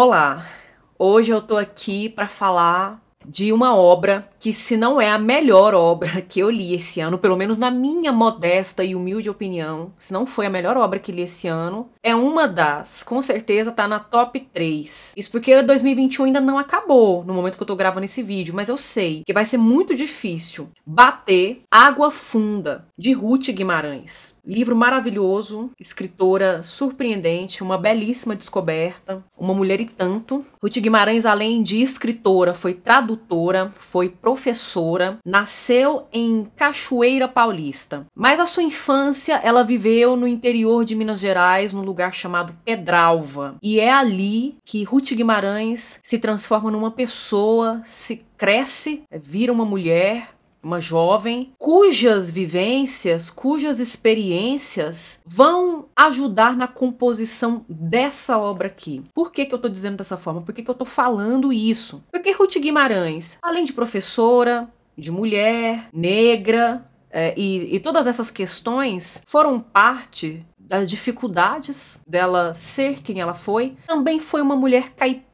Olá, hoje eu tô aqui para falar de uma obra que, se não é a melhor obra que eu li esse ano, pelo menos na minha modesta e humilde opinião, se não foi a melhor obra que li esse ano, é uma das, com certeza tá na top 3. Isso porque 2021 ainda não acabou no momento que eu tô gravando esse vídeo, mas eu sei que vai ser muito difícil bater Água Funda, de Ruth Guimarães. Livro maravilhoso, escritora surpreendente, uma belíssima descoberta, uma mulher e tanto. Ruth Guimarães, além de escritora, foi tradutora, foi professora, nasceu em Cachoeira Paulista. Mas a sua infância ela viveu no interior de Minas Gerais, num lugar chamado Pedralva. E é ali que Ruth Guimarães se transforma numa pessoa, se cresce, vira uma mulher, uma jovem cujas vivências, cujas experiências vão ajudar na composição dessa obra aqui. Por que, que eu estou dizendo dessa forma? Por que, que eu estou falando isso? Porque Ruth Guimarães, além de professora, de mulher, negra, é, e, e todas essas questões foram parte das dificuldades dela ser quem ela foi, também foi uma mulher caipira.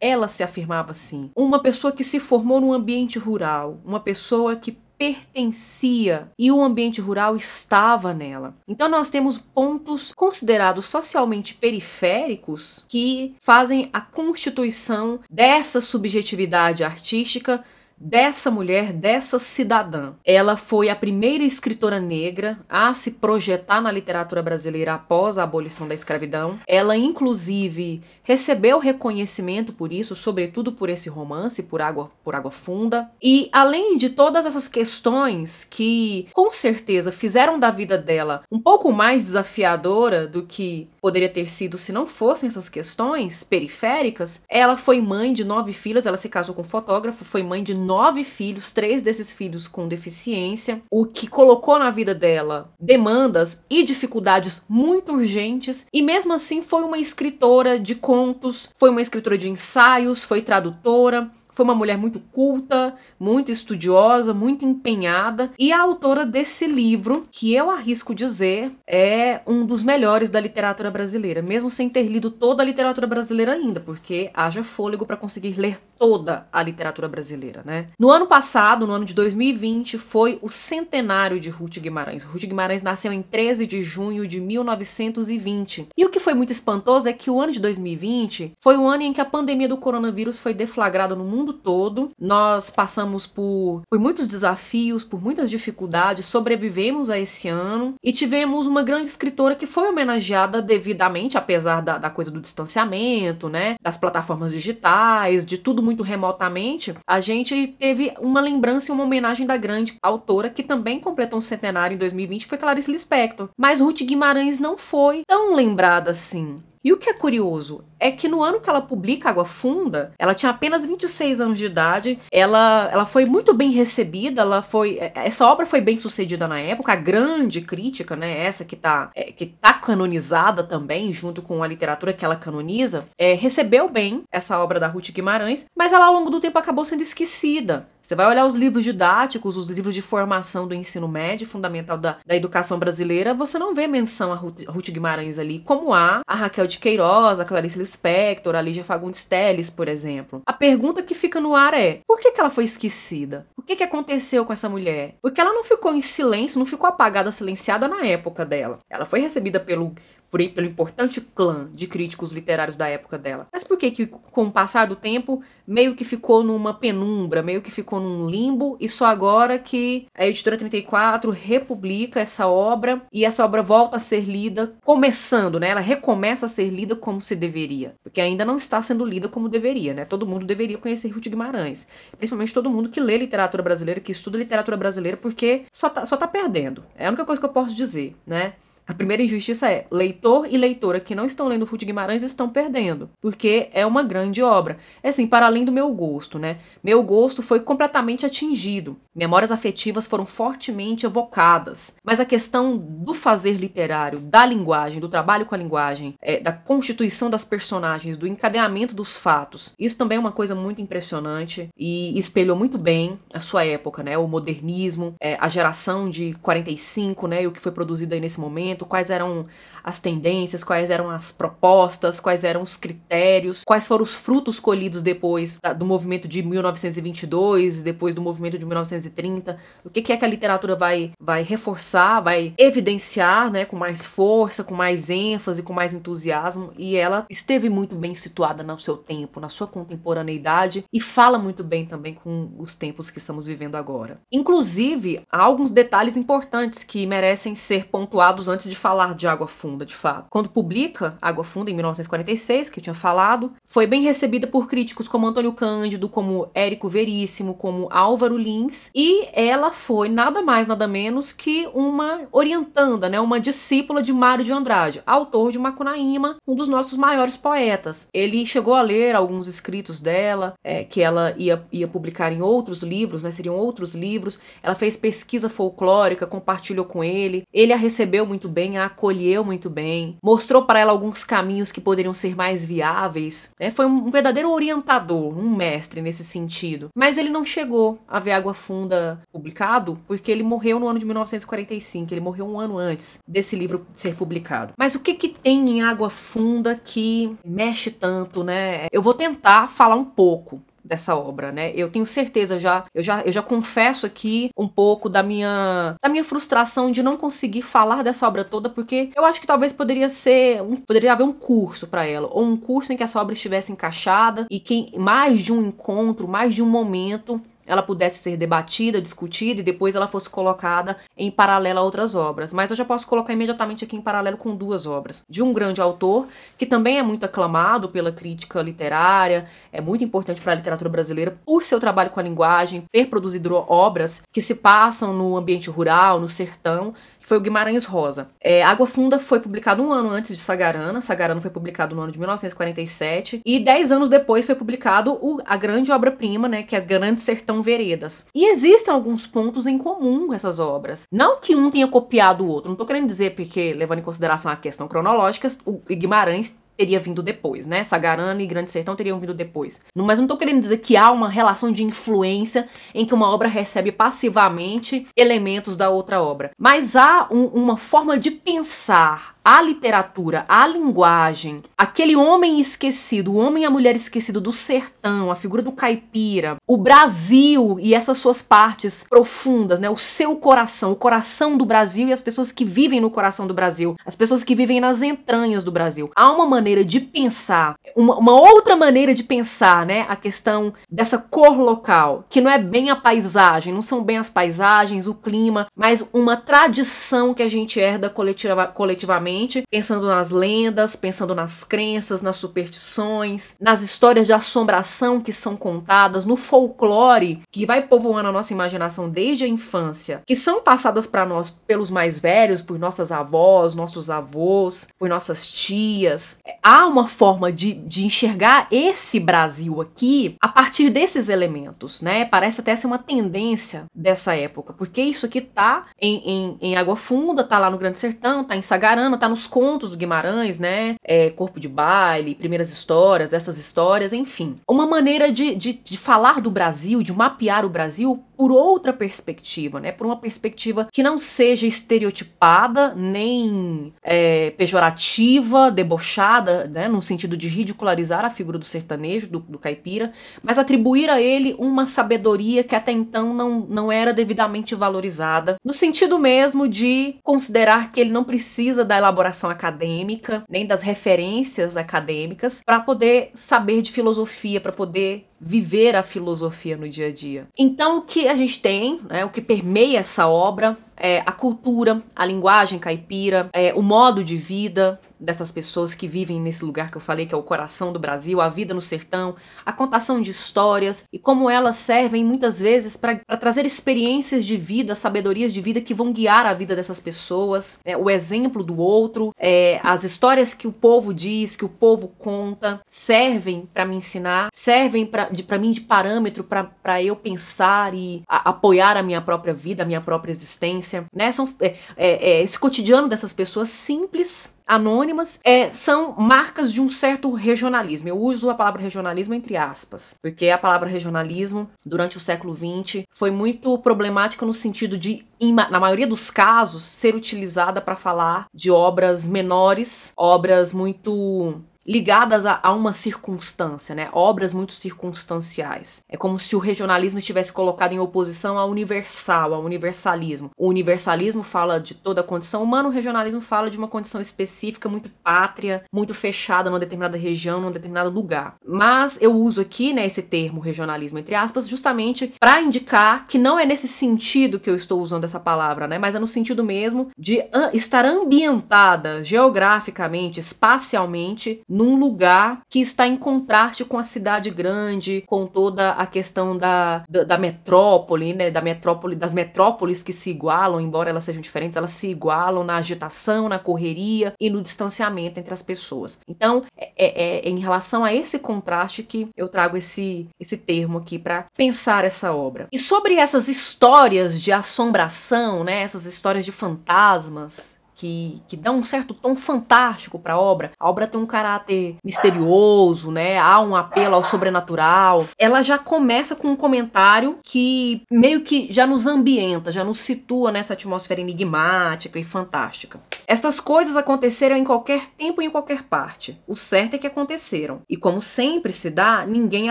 Ela se afirmava assim. Uma pessoa que se formou num ambiente rural, uma pessoa que pertencia e o ambiente rural estava nela. Então nós temos pontos considerados socialmente periféricos que fazem a constituição dessa subjetividade artística dessa mulher, dessa cidadã. Ela foi a primeira escritora negra a se projetar na literatura brasileira após a abolição da escravidão. Ela, inclusive, recebeu reconhecimento por isso, sobretudo por esse romance, por Água, por Água Funda. E além de todas essas questões que, com certeza, fizeram da vida dela um pouco mais desafiadora do que poderia ter sido se não fossem essas questões periféricas, ela foi mãe de nove filhas, ela se casou com um fotógrafo, foi mãe de nove filhos, três desses filhos com deficiência, o que colocou na vida dela demandas e dificuldades muito urgentes, e mesmo assim foi uma escritora de contos, foi uma escritora de ensaios, foi tradutora, foi uma mulher muito culta, muito estudiosa, muito empenhada e a autora desse livro, que eu arrisco dizer é um dos melhores da literatura brasileira, mesmo sem ter lido toda a literatura brasileira ainda, porque haja fôlego para conseguir ler toda a literatura brasileira, né? No ano passado, no ano de 2020, foi o centenário de Ruth Guimarães. Ruth Guimarães nasceu em 13 de junho de 1920. E o que foi muito espantoso é que o ano de 2020 foi o ano em que a pandemia do coronavírus foi deflagrada no mundo mundo todo. Nós passamos por, por muitos desafios, por muitas dificuldades, sobrevivemos a esse ano e tivemos uma grande escritora que foi homenageada devidamente, apesar da, da coisa do distanciamento, né? Das plataformas digitais, de tudo muito remotamente. A gente teve uma lembrança e uma homenagem da grande autora que também completou um centenário em 2020, que foi Clarice Lispector. Mas Ruth Guimarães não foi tão lembrada assim. E o que é curioso é que no ano que ela publica Água Funda, ela tinha apenas 26 anos de idade, ela, ela foi muito bem recebida, ela foi é, essa obra foi bem sucedida na época, a grande crítica, né, essa que tá, é, que tá canonizada também, junto com a literatura que ela canoniza, é, recebeu bem essa obra da Ruth Guimarães, mas ela ao longo do tempo acabou sendo esquecida. Você vai olhar os livros didáticos, os livros de formação do ensino médio fundamental da, da educação brasileira, você não vê menção a Ruth, Ruth Guimarães ali, como há a Raquel de Queiroz, a Clarice Lispector, a Lígia Fagundes Telles, por exemplo. A pergunta que fica no ar é: por que, que ela foi esquecida? O que, que aconteceu com essa mulher? Porque ela não ficou em silêncio, não ficou apagada, silenciada na época dela. Ela foi recebida pelo por, pelo importante clã de críticos literários da época dela. Mas por que que com o passar do tempo meio que ficou numa penumbra, meio que ficou num limbo e só agora que a editora 34 republica essa obra e essa obra volta a ser lida começando, né? Ela recomeça a ser lida como se deveria, porque ainda não está sendo lida como deveria, né? Todo mundo deveria conhecer Ruth Guimarães, principalmente todo mundo que lê literatura brasileira, que estuda literatura brasileira, porque só tá, só tá perdendo. É a única coisa que eu posso dizer, né? A primeira injustiça é leitor e leitora que não estão lendo Ruth Guimarães estão perdendo, porque é uma grande obra. É assim, para além do meu gosto, né? Meu gosto foi completamente atingido. Memórias afetivas foram fortemente evocadas. Mas a questão do fazer literário, da linguagem, do trabalho com a linguagem, é, da constituição das personagens, do encadeamento dos fatos, isso também é uma coisa muito impressionante e espelhou muito bem a sua época, né? O modernismo, é, a geração de 45, né? E o que foi produzido aí nesse momento movimento, quais eram as tendências, quais eram as propostas, quais eram os critérios, quais foram os frutos colhidos depois do movimento de 1922, depois do movimento de 1930, o que é que a literatura vai, vai reforçar, vai evidenciar, né, com mais força, com mais ênfase, com mais entusiasmo, e ela esteve muito bem situada no seu tempo, na sua contemporaneidade, e fala muito bem também com os tempos que estamos vivendo agora. Inclusive, há alguns detalhes importantes que merecem ser pontuados antes de falar de Água Funda Funda, de fato. Quando publica Água Funda, em 1946, que eu tinha falado, foi bem recebida por críticos como Antônio Cândido, como Érico Veríssimo, como Álvaro Lins, e ela foi nada mais, nada menos que uma orientanda, né, uma discípula de Mário de Andrade, autor de Macunaíma, um dos nossos maiores poetas. Ele chegou a ler alguns escritos dela, é, que ela ia, ia publicar em outros livros, né, seriam outros livros. Ela fez pesquisa folclórica, compartilhou com ele. Ele a recebeu muito bem, a acolheu muito bem, mostrou para ela alguns caminhos que poderiam ser mais viáveis. Né? Foi um verdadeiro orientador, um mestre nesse sentido. Mas ele não chegou a ver Água Funda publicado porque ele morreu no ano de 1945. Ele morreu um ano antes desse livro ser publicado. Mas o que que tem em Água Funda que mexe tanto, né? Eu vou tentar falar um pouco dessa obra, né? Eu tenho certeza já, eu já, eu já confesso aqui um pouco da minha da minha frustração de não conseguir falar dessa obra toda, porque eu acho que talvez poderia ser, um, poderia haver um curso para ela, ou um curso em que essa obra estivesse encaixada e que mais de um encontro, mais de um momento ela pudesse ser debatida, discutida e depois ela fosse colocada em paralelo a outras obras. Mas eu já posso colocar imediatamente aqui em paralelo com duas obras. De um grande autor, que também é muito aclamado pela crítica literária, é muito importante para a literatura brasileira por seu trabalho com a linguagem, ter produzido obras que se passam no ambiente rural, no sertão, que foi o Guimarães Rosa. É, Água Funda foi publicado um ano antes de Sagarana. Sagarana foi publicado no ano de 1947. E dez anos depois foi publicado o, a grande obra-prima, né? Que é Grande Sertão Veredas. E existem alguns pontos em comum com essas obras. Não que um tenha copiado o outro. Não tô querendo dizer porque, levando em consideração a questão cronológica, o Guimarães teria vindo depois, né? Sagarana e Grande Sertão teriam vindo depois. Mas não estou querendo dizer que há uma relação de influência em que uma obra recebe passivamente elementos da outra obra. Mas há um, uma forma de pensar a literatura, a linguagem, aquele homem esquecido, o homem e a mulher esquecido do sertão, a figura do caipira, o Brasil e essas suas partes profundas, né? O seu coração, o coração do Brasil e as pessoas que vivem no coração do Brasil, as pessoas que vivem nas entranhas do Brasil. Há uma maneira de pensar, uma, uma outra maneira de pensar, né? A questão dessa cor local, que não é bem a paisagem, não são bem as paisagens, o clima, mas uma tradição que a gente herda coletiva, coletivamente pensando nas lendas, pensando nas crenças, nas superstições, nas histórias de assombração que são contadas, no folclore que vai povoando a nossa imaginação desde a infância, que são passadas para nós pelos mais velhos, por nossas avós, nossos avós, por nossas tias. Há uma forma de, de enxergar esse Brasil aqui a partir desses elementos, né? Parece até ser uma tendência dessa época, porque isso aqui tá em, em, em Água Funda, tá lá no Grande Sertão, tá em Sagarana, tá nos contos do Guimarães, né? É, Corpo de Baile, Primeiras Histórias, essas histórias, enfim. Uma maneira de, de, de falar do Brasil, de mapear o Brasil por outra perspectiva, né? Por uma perspectiva que não seja estereotipada, nem é, pejorativa, debochada, né? No sentido de ridicularizar a figura do sertanejo, do, do caipira, mas atribuir a ele uma sabedoria que até então não, não era devidamente valorizada, no sentido mesmo de considerar que ele não precisa da elaboração acadêmica, nem das referências acadêmicas, para poder saber de filosofia, para poder viver a filosofia no dia a dia. Então, o que a gente tem, né, o que permeia essa obra é a cultura, a linguagem caipira, é, o modo de vida, dessas pessoas que vivem nesse lugar que eu falei que é o coração do Brasil, a vida no sertão, a contação de histórias e como elas servem muitas vezes para trazer experiências de vida, sabedorias de vida que vão guiar a vida dessas pessoas, né? o exemplo do outro, é, as histórias que o povo diz, que o povo conta, servem para me ensinar, servem para mim de parâmetro para eu pensar e a, apoiar a minha própria vida, a minha própria existência, né? São, é, é, é esse cotidiano dessas pessoas simples anônimas, é, são marcas de um certo regionalismo. Eu uso a palavra regionalismo entre aspas, porque a palavra regionalismo, durante o século XX, foi muito problemática no sentido de, na maioria dos casos, ser utilizada para falar de obras menores, obras muito ligadas a, a, uma circunstância, né? Obras muito circunstanciais. É como se o regionalismo estivesse colocado em oposição ao universal, ao universalismo. O universalismo fala de toda a condição humana, o regionalismo fala de uma condição específica, muito pátria, muito fechada numa determinada região, num determinado lugar. Mas eu uso aqui, né, esse termo regionalismo entre aspas, justamente para indicar que não é nesse sentido que eu estou usando essa palavra, né? Mas é no sentido mesmo de estar ambientada geograficamente, espacialmente num lugar que está em contraste com a cidade grande, com toda a questão da, da, da, metrópole, né? Da metrópole, das metrópoles que se igualam, embora elas sejam diferentes, elas se igualam na agitação, na correria e no distanciamento entre as pessoas. Então, é, é, é em relação a esse contraste que eu trago esse, esse termo aqui para pensar essa obra. E sobre essas histórias de assombração, né? Essas histórias de fantasmas que, que dá um certo tom fantástico para a obra. A obra tem um caráter misterioso, né? Há um apelo ao sobrenatural. Ela já começa com um comentário que meio que já nos ambienta, já nos situa nessa atmosfera enigmática e fantástica. Estas coisas aconteceram em qualquer tempo e em qualquer parte. O certo é que aconteceram. E como sempre se dá, ninguém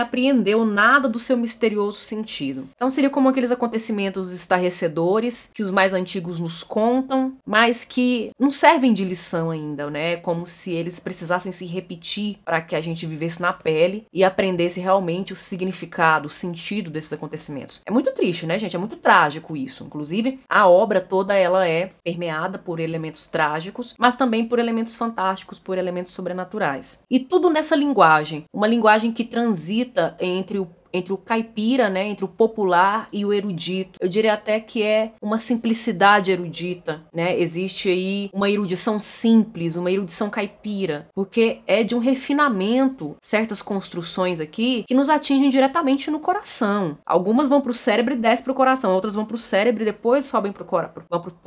apreendeu nada do seu misterioso sentido. Então seria como aqueles acontecimentos estarrecedores que os mais antigos nos contam, mas que não servem de lição ainda, né? Como se eles precisassem se repetir para que a gente vivesse na pele e aprendesse realmente o significado, o sentido desses acontecimentos. É muito triste, né, gente? É muito trágico isso. Inclusive, a obra toda ela é permeada por elementos trágicos, mas também por elementos fantásticos, por elementos sobrenaturais. E tudo nessa linguagem, uma linguagem que transita entre o entre o caipira, né, entre o popular e o erudito. Eu diria até que é uma simplicidade erudita, né? Existe aí uma erudição simples, uma erudição caipira, porque é de um refinamento certas construções aqui que nos atingem diretamente no coração. Algumas vão para o cérebro e descem para o coração, outras vão para o cérebro e depois sobem para o cora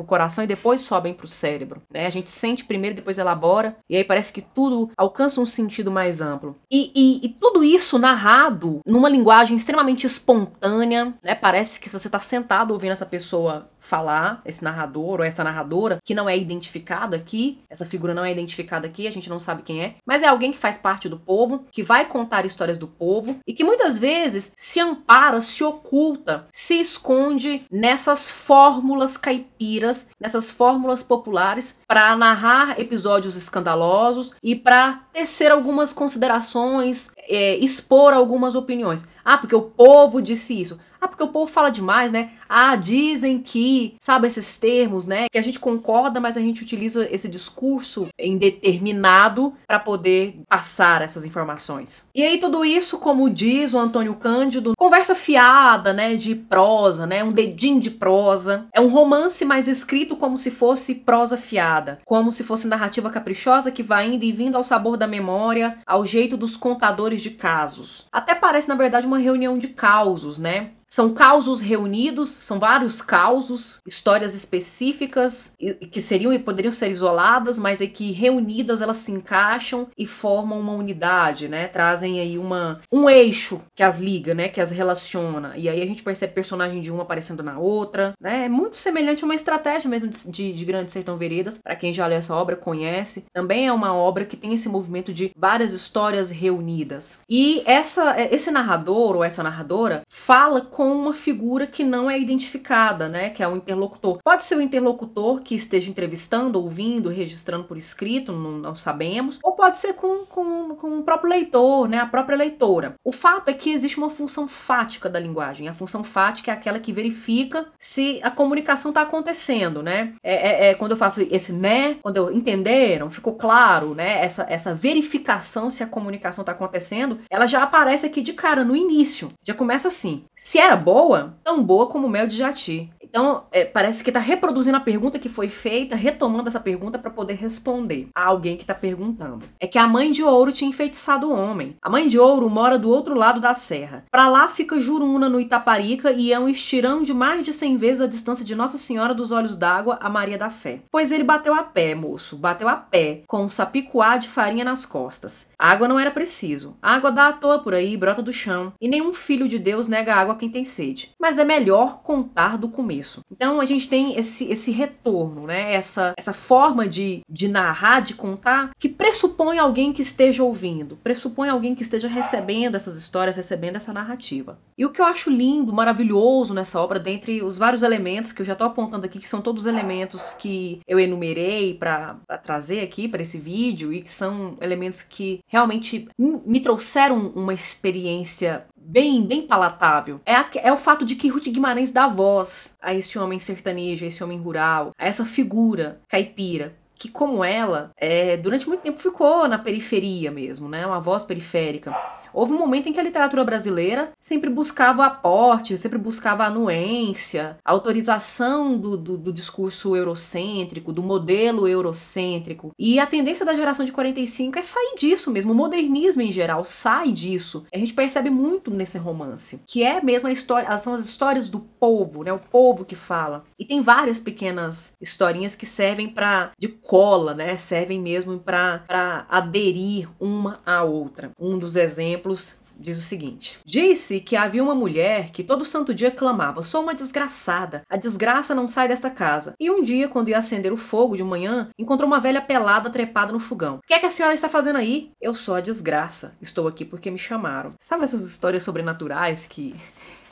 coração e depois sobem para o cérebro, né? A gente sente primeiro, depois elabora e aí parece que tudo alcança um sentido mais amplo. E, e, e tudo isso narrado numa linguagem linguagem extremamente espontânea, né? Parece que você está sentado ouvindo essa pessoa falar, esse narrador ou essa narradora, que não é identificado aqui, essa figura não é identificada aqui, a gente não sabe quem é, mas é alguém que faz parte do povo, que vai contar histórias do povo e que muitas vezes se ampara, se oculta, se esconde nessas fórmulas caipiras, nessas fórmulas populares para narrar episódios escandalosos e para tecer algumas considerações, é, expor algumas opiniões. Ah, porque o povo disse isso. Ah, porque o povo fala demais, né? Ah, dizem que, sabe, esses termos, né? Que a gente concorda, mas a gente utiliza esse discurso indeterminado para poder passar essas informações. E aí, tudo isso, como diz o Antônio Cândido, conversa fiada, né? De prosa, né? Um dedinho de prosa. É um romance, mas escrito como se fosse prosa fiada, como se fosse narrativa caprichosa que vai indo e vindo ao sabor da memória, ao jeito dos contadores de casos. Até parece, na verdade, uma reunião de causos, né? São causos reunidos, são vários causos, histórias específicas que seriam e poderiam ser isoladas, mas é que reunidas elas se encaixam e formam uma unidade, né? Trazem aí uma um eixo que as liga, né? Que as relaciona. E aí a gente percebe personagem de uma aparecendo na outra, né? É muito semelhante a uma estratégia mesmo de, de, de Grande Sertão Veredas. Para quem já leu essa obra conhece. Também é uma obra que tem esse movimento de várias histórias reunidas. E essa esse narrador ou essa narradora fala com uma figura que não é identificada, né? Que é o interlocutor. Pode ser o interlocutor que esteja entrevistando, ouvindo, registrando por escrito, não, não sabemos, ou pode ser com, com, com o próprio leitor, né? A própria leitora. O fato é que existe uma função fática da linguagem. A função fática é aquela que verifica se a comunicação está acontecendo, né? É, é, é, quando eu faço esse né, quando eu entenderam, ficou claro, né? Essa, essa verificação se a comunicação está acontecendo, ela já aparece aqui de cara no início. Já começa assim. Se era boa, tão boa como mel de jati. Então, é, parece que está reproduzindo a pergunta que foi feita, retomando essa pergunta para poder responder a alguém que está perguntando. É que a mãe de ouro tinha enfeitiçado o homem. A mãe de ouro mora do outro lado da serra. Para lá fica Juruna, no Itaparica, e é um estirão de mais de 100 vezes a distância de Nossa Senhora dos Olhos d'Água a Maria da Fé. Pois ele bateu a pé, moço, bateu a pé, com um sapicuá de farinha nas costas. A água não era preciso. A água dá à toa por aí, brota do chão, e nenhum filho de Deus nega água a quem tem sede. Mas é melhor contar do começo. Então a gente tem esse, esse retorno, né? Essa, essa forma de, de narrar, de contar, que pressupõe alguém que esteja ouvindo, pressupõe alguém que esteja recebendo essas histórias, recebendo essa narrativa. E o que eu acho lindo, maravilhoso nessa obra, dentre os vários elementos que eu já estou apontando aqui, que são todos elementos que eu enumerei para trazer aqui para esse vídeo e que são elementos que realmente me trouxeram uma experiência bem, bem palatável. É, a, é o fato de que Ruth Guimarães dá voz a esse homem sertanejo, a esse homem rural, a essa figura caipira que como ela, é, durante muito tempo ficou na periferia mesmo, né? Uma voz periférica. Houve um momento em que a literatura brasileira sempre buscava aporte, sempre buscava anuência, autorização do, do, do discurso eurocêntrico, do modelo eurocêntrico. E a tendência da geração de 45 é sair disso mesmo. O modernismo em geral sai disso. A gente percebe muito nesse romance, que é mesmo a história, são as histórias do povo, né? O povo que fala. E tem várias pequenas historinhas que servem para de cola, né? Servem mesmo para aderir uma à outra. Um dos exemplos diz o seguinte: Disse que havia uma mulher que todo santo dia clamava: Sou uma desgraçada, a desgraça não sai desta casa. E um dia, quando ia acender o fogo de manhã, encontrou uma velha pelada trepada no fogão. O que é que a senhora está fazendo aí? Eu sou a desgraça. Estou aqui porque me chamaram. Sabe essas histórias sobrenaturais que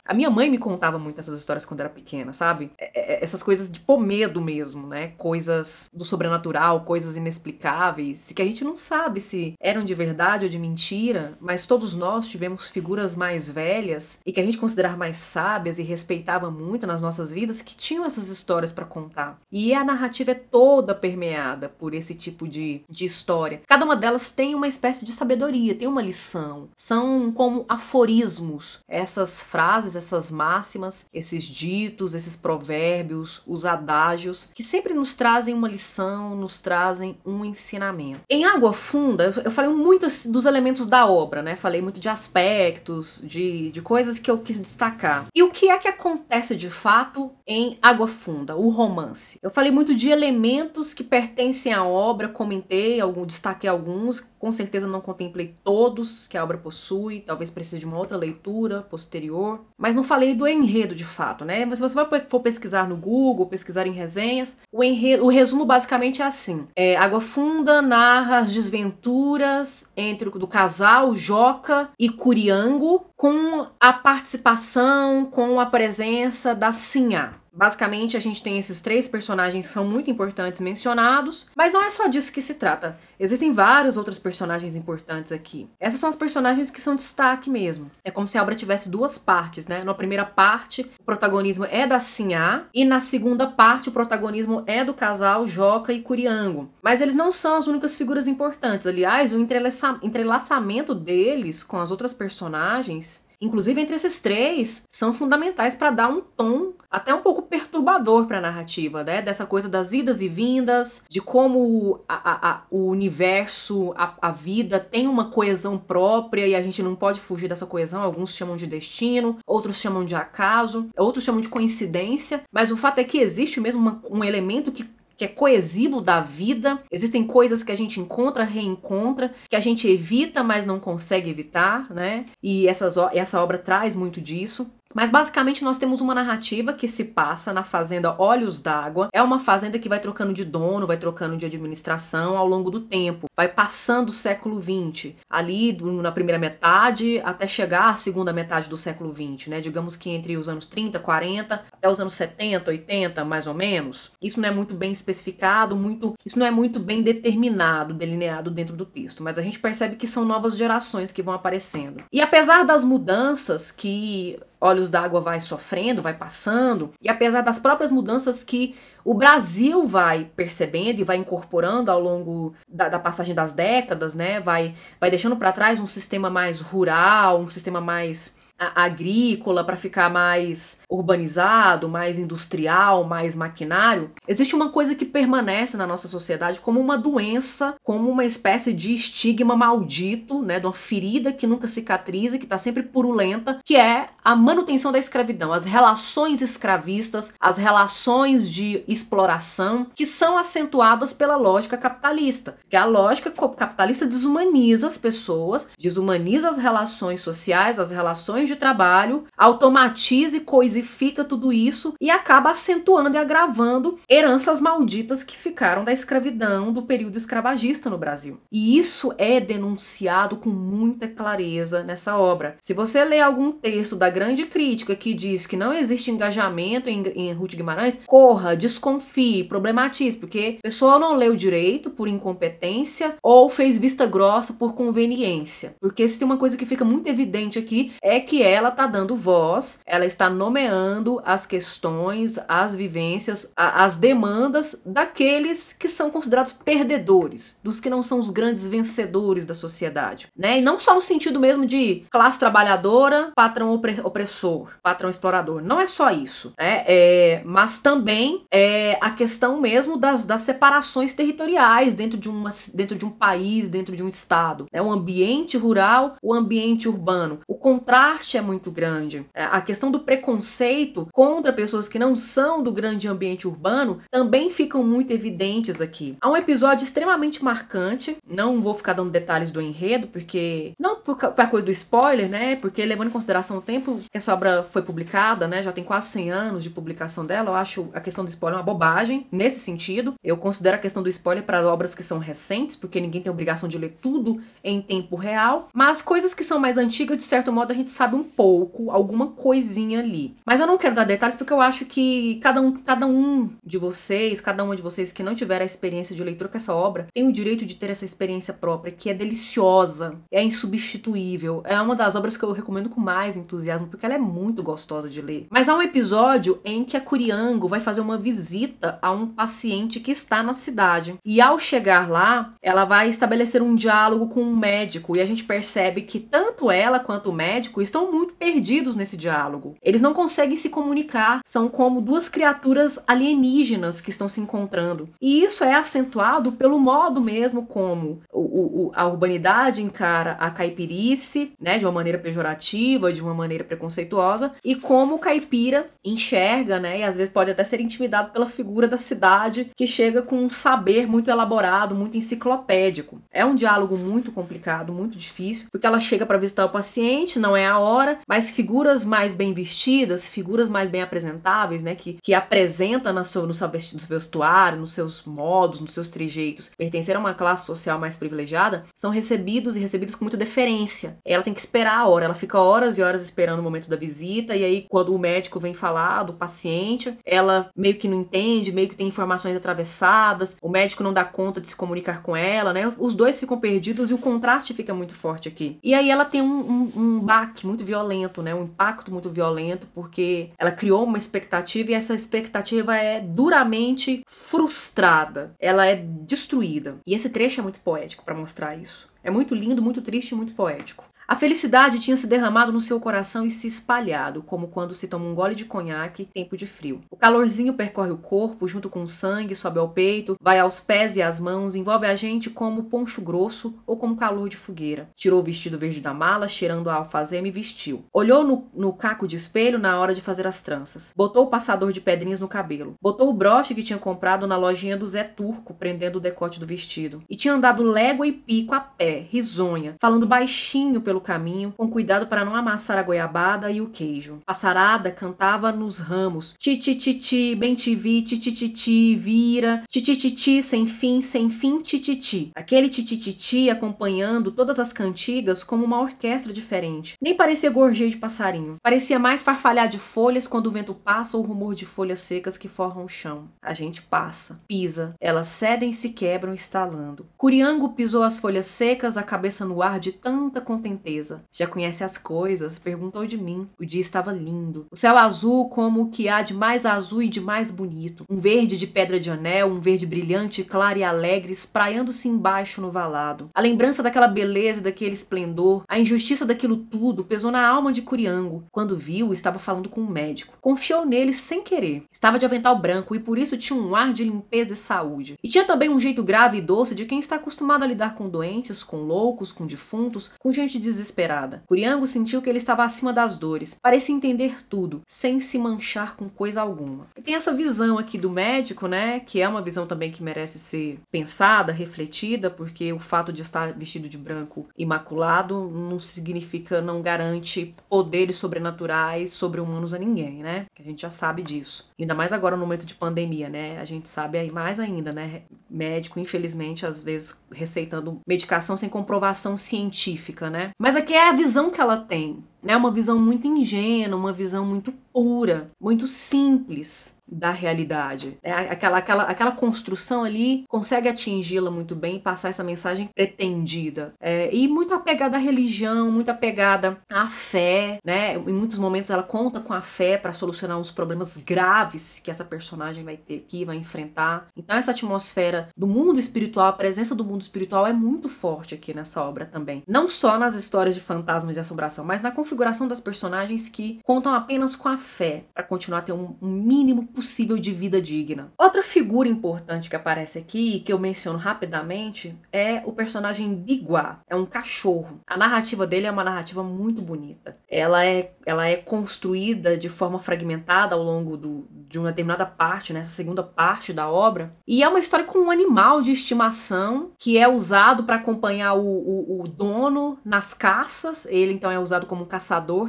a minha mãe me contava muito essas histórias quando era pequena, sabe? É, é, essas coisas de pôr medo mesmo, né? Coisas do sobrenatural, coisas inexplicáveis, que a gente não sabe se eram de verdade ou de mentira, mas todos nós tivemos figuras mais velhas e que a gente considerava mais sábias e respeitava muito nas nossas vidas que tinham essas histórias para contar. E a narrativa é toda permeada por esse tipo de, de história. Cada uma delas tem uma espécie de sabedoria, tem uma lição. São como aforismos, essas frases essas máximas, esses ditos, esses provérbios, os adágios, que sempre nos trazem uma lição, nos trazem um ensinamento. Em Água Funda, eu falei muito dos elementos da obra, né? Falei muito de aspectos, de, de coisas que eu quis destacar. E o que é que acontece de fato em Água Funda, o romance? Eu falei muito de elementos que pertencem à obra, comentei, algum, destaquei alguns, com certeza não contemplei todos que a obra possui, talvez precise de uma outra leitura posterior, mas não falei do enredo de fato, né? Mas se você for pesquisar no Google, pesquisar em resenhas, o, enredo, o resumo basicamente é assim: é, Água Funda narra as desventuras entre do casal Joca e Curiango, com a participação, com a presença da Sinhá. Basicamente, a gente tem esses três personagens que são muito importantes mencionados, mas não é só disso que se trata. Existem vários outros personagens importantes aqui. Essas são as personagens que são destaque mesmo. É como se a obra tivesse duas partes, né? Na primeira parte, o protagonismo é da Sinhá, e na segunda parte, o protagonismo é do casal Joca e Curiango. Mas eles não são as únicas figuras importantes. Aliás, o entrelaçamento deles com as outras personagens inclusive entre esses três, são fundamentais para dar um tom até um pouco perturbador para a narrativa, né? Dessa coisa das idas e vindas, de como a, a, a, o universo, a, vida tem uma coesão própria e a gente não pode fugir dessa coesão. Alguns chamam de destino, outros chamam de acaso, outros chamam de coincidência, mas o fato é que existe mesmo uma, um elemento que que é coesivo da vida. Existem coisas que a gente encontra, reencontra, que a gente evita, mas não consegue evitar, né? E essas, essa obra traz muito disso. Mas basicamente nós temos uma narrativa que se passa na fazenda Olhos d'Água. É uma fazenda que vai trocando de dono, vai trocando de administração ao longo do tempo. Vai passando o século XX, ali na primeira metade até chegar à segunda metade do século XX, né? Digamos que entre os anos 30, 40 até os anos 70, 80, mais ou menos. Isso não é muito bem especificado, muito, isso não é muito bem determinado, delineado dentro do texto, mas a gente percebe que são novas gerações que vão aparecendo. E apesar das mudanças que Olhos d'Água vai sofrendo, vai passando, e apesar das próprias mudanças que o Brasil vai percebendo e vai incorporando ao longo da, da passagem das décadas, né? Vai, vai deixando para trás um sistema mais rural, um sistema mais agrícola, para ficar mais urbanizado, mais industrial, mais maquinário, existe uma coisa que permanece na nossa sociedade como uma doença, como uma espécie de estigma maldito, né, de uma ferida que nunca cicatriza, que está sempre purulenta, que é a manutenção da escravidão, as relações escravistas, as relações de exploração que são acentuadas pela lógica capitalista. Que a lógica capitalista desumaniza as pessoas, desumaniza as relações sociais, as relações de trabalho, automatiza e coisifica tudo isso e acaba acentuando e agravando heranças malditas que ficaram da escravidão do período escravagista no Brasil. E isso é denunciado com muita clareza nessa obra. Se você ler algum texto da grande crítica que diz que não existe engajamento em, em Ruth Guimarães, corra, desconfie, problematize, porque a pessoa não leu direito por incompetência ou fez vista grossa por conveniência. Porque se tem uma coisa que fica muito evidente aqui é que ela está dando voz, ela está nomeando as questões, as vivências, a, as demandas daqueles que são considerados perdedores, dos que não são os grandes vencedores da sociedade, né? E não só no sentido mesmo de classe trabalhadora, patrão opressor, patrão explorador. Não é só isso, né? É, mas também é a questão mesmo das, das separações territoriais dentro de, uma, dentro de um país, dentro de um estado. É o ambiente rural, o ambiente urbano. O contraste é muito grande. É, a questão do preconceito contra pessoas que não são do grande ambiente urbano também ficam muito evidentes aqui. Há um episódio extremamente marcante, não vou ficar dando detalhes do enredo, porque. Não por, por coisa do spoiler, né? Porque levando em consideração o tempo que essa obra foi publicada, né? Já tem quase 100 anos de publicação dela, eu acho a questão do spoiler uma bobagem nesse sentido. Eu considero a questão do spoiler para obras que são recentes, porque ninguém tem obrigação de ler tudo em tempo real. Mas coisas que são mais antigas, de certo modo, a gente sabe um pouco, alguma coisinha ali. Mas eu não quero dar detalhes porque eu acho que cada um, cada um de vocês, cada uma de vocês que não tiver a experiência de leitura com essa obra, tem o direito de ter essa experiência própria, que é deliciosa, é insubstituível. É uma das obras que eu recomendo com mais entusiasmo, porque ela é muito gostosa de ler. Mas há um episódio em que a Curiango vai fazer uma visita a um paciente que está na cidade. E ao chegar lá, ela vai estabelecer um diálogo com um médico, e a gente percebe que tanto ela quanto o médico estão muito perdidos nesse diálogo. Eles não conseguem se comunicar, são como duas criaturas alienígenas que estão se encontrando. E isso é acentuado pelo modo mesmo como o, o, a urbanidade encara a caipirice, né, de uma maneira pejorativa, de uma maneira preconceituosa, e como o caipira enxerga, né, e às vezes pode até ser intimidado pela figura da cidade que chega com um saber muito elaborado, muito enciclopédico. É um diálogo muito complicado, muito difícil, porque ela chega para visitar o paciente, não é a hora, mas figuras mais bem vestidas, figuras mais bem apresentáveis, né, que, que apresenta no seu, no seu vestuário, nos seus modos, nos seus trejeitos, pertencer a uma classe social mais privilegiada, são recebidos e recebidas com muita deferência. Ela tem que esperar a hora, ela fica horas e horas esperando o momento da visita, e aí quando o médico vem falar do paciente, ela meio que não entende, meio que tem informações atravessadas, o médico não dá conta de se comunicar com ela, né? Os dois ficam perdidos e o contraste fica muito forte aqui. E aí ela tem um, um, um baque muito violento, né? Um impacto muito violento, porque ela criou uma expectativa e essa expectativa é duramente frustrada. Ela é destruída. E esse trecho é muito poético para mostrar isso. É muito lindo, muito triste e muito poético. A felicidade tinha se derramado no seu coração e se espalhado, como quando se toma um gole de conhaque tempo de frio. O calorzinho percorre o corpo, junto com o sangue, sobe ao peito, vai aos pés e às mãos, envolve a gente como poncho grosso ou como calor de fogueira. Tirou o vestido verde da mala, cheirando a alfazema e vestiu. Olhou no, no caco de espelho na hora de fazer as tranças. Botou o passador de pedrinhas no cabelo. Botou o broche que tinha comprado na lojinha do Zé Turco, prendendo o decote do vestido. E tinha andado légua e pico a pé, risonha, falando baixinho pelo pelo caminho, com cuidado para não amassar a goiabada e o queijo. A sarada cantava nos ramos: ti-ti-ti-ti, bem te vi, ti-ti-ti-ti, vira, ti-ti-ti-ti, sem fim, sem fim, ti-ti-ti. Aquele ti-ti-ti-ti acompanhando todas as cantigas como uma orquestra diferente. Nem parecia gorjeio de passarinho. Parecia mais farfalhar de folhas quando o vento passa ou o rumor de folhas secas que forram o chão. A gente passa, pisa, elas cedem e se quebram estalando. Curiango pisou as folhas secas, a cabeça no ar de tanta contenção Já conhece as coisas? Perguntou de mim. O dia estava lindo. O céu azul como o que há de mais azul e de mais bonito. Um verde de pedra de anel, um verde brilhante, claro e alegre, espraiando-se embaixo no valado. A lembrança daquela beleza daquele esplendor, a injustiça daquilo tudo, pesou na alma de Curiango. Quando viu, estava falando com um médico. Confiou nele sem querer. Estava de avental branco e por isso tinha um ar de limpeza e saúde. E tinha também um jeito grave e doce de quem está acostumado a lidar com doentes, com loucos, com defuntos, com gente desesperada. Curiango sentiu que ele estava acima das dores. Parecia entender tudo, sem se manchar com coisa alguma. E tem essa visão aqui do médico, né? Que é uma visão também que merece ser pensada, refletida, porque o fato de estar vestido de branco imaculado não significa, não garante poderes sobrenaturais sobre humanos a ninguém, né? A gente já sabe disso. Ainda mais agora no momento de pandemia, né? A gente sabe aí mais ainda, né? Médico, infelizmente, às vezes receitando medicação sem comprovação científica, né? Mas aqui é a visão que ela tem né? Uma visão muito ingênua, uma visão muito pura, muito simples da realidade. É aquela, aquela, aquela construção ali consegue atingi-la muito bem e passar essa mensagem pretendida. É, e muito apegada à religião, muito apegada à fé, né? Em muitos momentos ela conta com a fé para solucionar uns problemas graves que essa personagem vai ter aqui, vai enfrentar. Então essa atmosfera do mundo espiritual, a presença do mundo espiritual é muito forte aqui nessa obra também. Não só nas histórias de fantasmas de assombração, mas na configuração das personagens que contam apenas com a fé para continuar a ter um, mínimo possível de vida digna. Outra figura importante que aparece aqui, que eu menciono rapidamente, é o personagem Biguá. É um cachorro. A narrativa dele é uma narrativa muito bonita. Ela é, ela é construída de forma fragmentada ao longo do, de uma determinada parte, nessa né, segunda parte da obra. E é uma história com um animal de estimação que é usado para acompanhar o, o, o dono nas caças. Ele então é usado como um caçador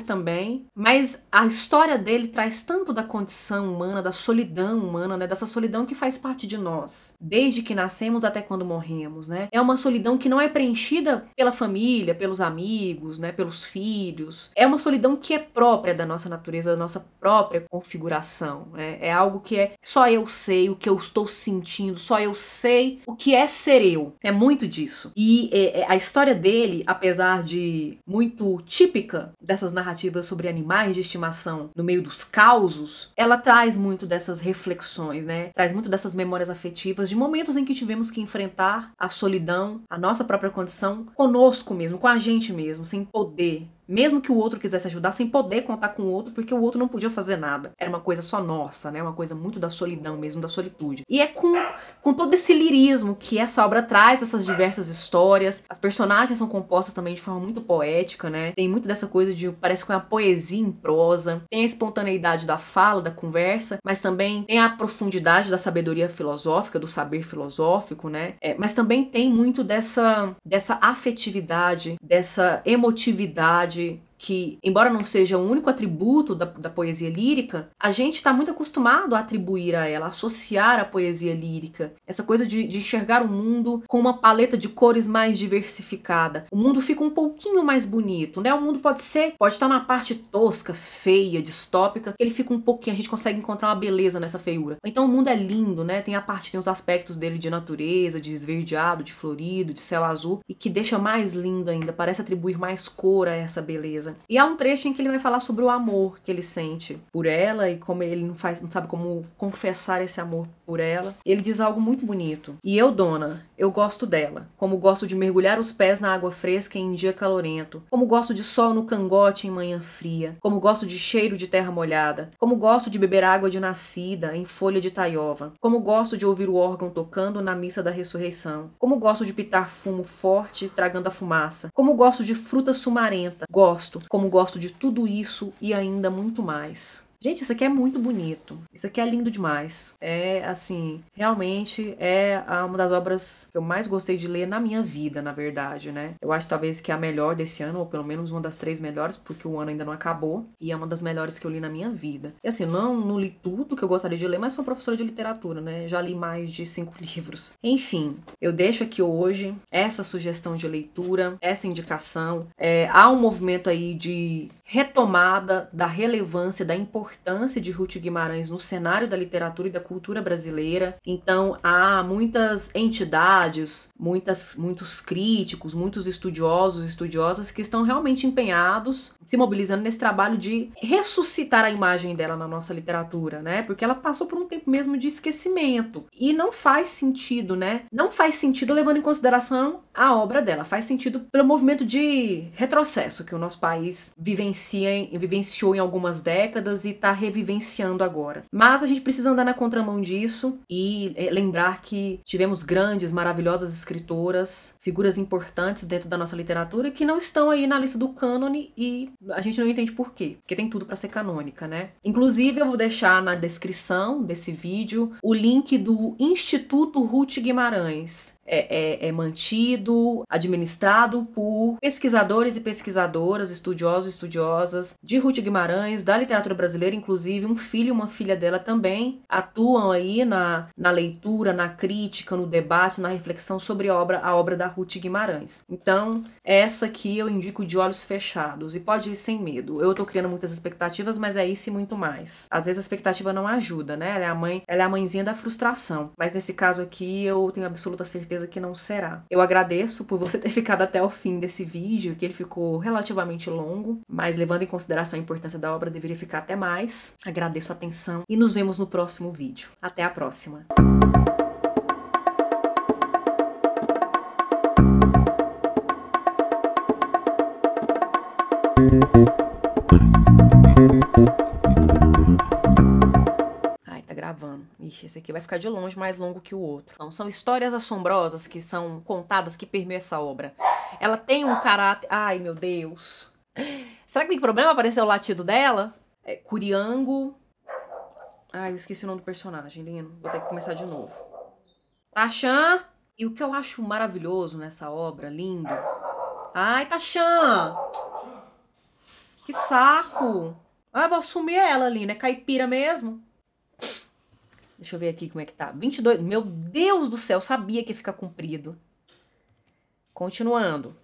também. Mas a história dele traz tanto da condição humana, da solidão humana, né? Dessa solidão que faz parte de nós, desde que nascemos até quando morremos, né? É uma solidão que não é preenchida pela família, pelos amigos, né? Pelos filhos. É uma solidão que é própria da nossa natureza, da nossa própria configuração, né? É algo que é só eu sei o que eu estou sentindo, só eu sei o que é ser eu. É muito disso. E é, é, a história dele, apesar de muito típica dessas narrativas sobre animais de estimação no meio dos causos, ela traz muito dessas reflexões, né? Traz muito dessas memórias afetivas de momentos em que tivemos que enfrentar a solidão, a nossa própria condição conosco mesmo, com a gente mesmo, sem poder mesmo que o outro quisesse ajudar, sem poder contar com o outro, porque o outro não podia fazer nada. Era uma coisa só nossa, né? Uma coisa muito da solidão mesmo, da solitude. E é com, com todo esse lirismo que essa obra traz essas diversas histórias. As personagens são compostas também de forma muito poética, né? Tem muito dessa coisa de parece com é uma poesia em prosa. Tem a espontaneidade da fala, da conversa, mas também tem a profundidade da sabedoria filosófica, do saber filosófico, né? É, mas também tem muito dessa dessa afetividade, dessa emotividade pode que, embora não seja o único atributo da, da poesia lírica, a gente está muito acostumado a atribuir a ela, a associar a poesia lírica. Essa coisa de, de, enxergar o mundo com uma paleta de cores mais diversificada. O mundo fica um pouquinho mais bonito, né? O mundo pode ser, pode estar na parte tosca, feia, distópica, ele fica um pouquinho, a gente consegue encontrar uma beleza nessa feiura. Então o mundo é lindo, né? Tem a parte, tem os aspectos dele de natureza, de esverdeado, de florido, de céu azul, e que deixa mais lindo ainda, parece atribuir mais cor a essa beleza. E há um trecho em que ele vai falar sobre o amor que ele sente por ela e como ele não faz, não sabe como confessar esse amor por ela. Ele diz algo muito bonito. E eu, dona, eu gosto dela, como gosto de mergulhar os pés na água fresca em dia calorento, como gosto de sol no cangote em manhã fria, como gosto de cheiro de terra molhada, como gosto de beber água de nascida em folha de taiova, como gosto de ouvir o órgão tocando na missa da ressurreição, como gosto de pitar fumo forte tragando a fumaça, como gosto de fruta sumarenta, gosto, como gosto de tudo isso e ainda muito mais. Gente, isso aqui é muito bonito. Isso aqui é lindo demais. É assim, realmente é uma das obras que eu mais gostei de ler na minha vida, na verdade, né? Eu acho talvez que é a melhor desse ano, ou pelo menos uma das três melhores, porque o ano ainda não acabou. E é uma das melhores que eu li na minha vida. E assim, não, não li tudo que eu gostaria de ler, mas sou professora de literatura, né? Já li mais de cinco livros. Enfim, eu deixo aqui hoje essa sugestão de leitura, essa indicação. É, há um movimento aí de retomada da relevância, da importância importância de Ruth Guimarães no cenário da literatura e da cultura brasileira. Então, há muitas entidades, muitas, muitos críticos, muitos estudiosos e estudiosas que estão realmente empenhados, se mobilizando nesse trabalho de ressuscitar a imagem dela na nossa literatura, né? Porque ela passou por um tempo mesmo de esquecimento. E não faz sentido, né? Não faz sentido levando em consideração a obra dela. Faz sentido pelo movimento de retrocesso que o nosso país vivencia, vivenciou em algumas décadas e está revivenciando agora. Mas a gente precisa andar na contramão disso e é, lembrar que tivemos grandes, maravilhosas escritoras, figuras importantes dentro da nossa literatura que não estão aí na lista do cânone e a gente não entende por quê. Porque tem tudo para ser canônica, né? Inclusive, eu vou deixar na descrição desse vídeo o link do Instituto Ruth Guimarães. É, é, é mantido, administrado por pesquisadores e pesquisadoras, estudiosos e estudiosas de Ruth Guimarães, da literatura brasileira, inclusive um filho e uma filha dela também atuam aí na, na leitura, na crítica, no debate, na reflexão sobre a obra, a obra da Ruth Guimarães. Então, essa aqui eu indico de olhos fechados e pode ir sem medo. Eu tô criando muitas expectativas, mas é isso e muito mais. Às vezes a expectativa não ajuda, né? Ela é a mãe, ela é a mãezinha da frustração. Mas nesse caso aqui eu tenho absoluta certeza que não será. Eu agradeço por você ter ficado até o fim desse vídeo, que ele ficou relativamente longo, mas levando em consideração a importância da obra, deveria ficar até mais. Agradeço a atenção e nos vemos no próximo vídeo. Até a próxima! Ai, tá gravando. Ixi, esse aqui vai ficar de longe mais longo que o outro. Então, são histórias assombrosas que são contadas que permeiam essa obra. Ela tem um caráter. Ai, meu Deus. Será que tem problema aparecer o latido dela? É, Curiango. Ai, eu esqueci o nome do personagem, lindo. Vou ter que começar de novo. Tachan! E o que eu acho maravilhoso nessa obra, lindo. Ai, Tachan! Que saco! Ah, vou assumir ela ali, né? Caipira mesmo. Deixa eu ver aqui como é que tá. 22. Meu Deus do céu, sabia que ia ficar comprido. Continuando.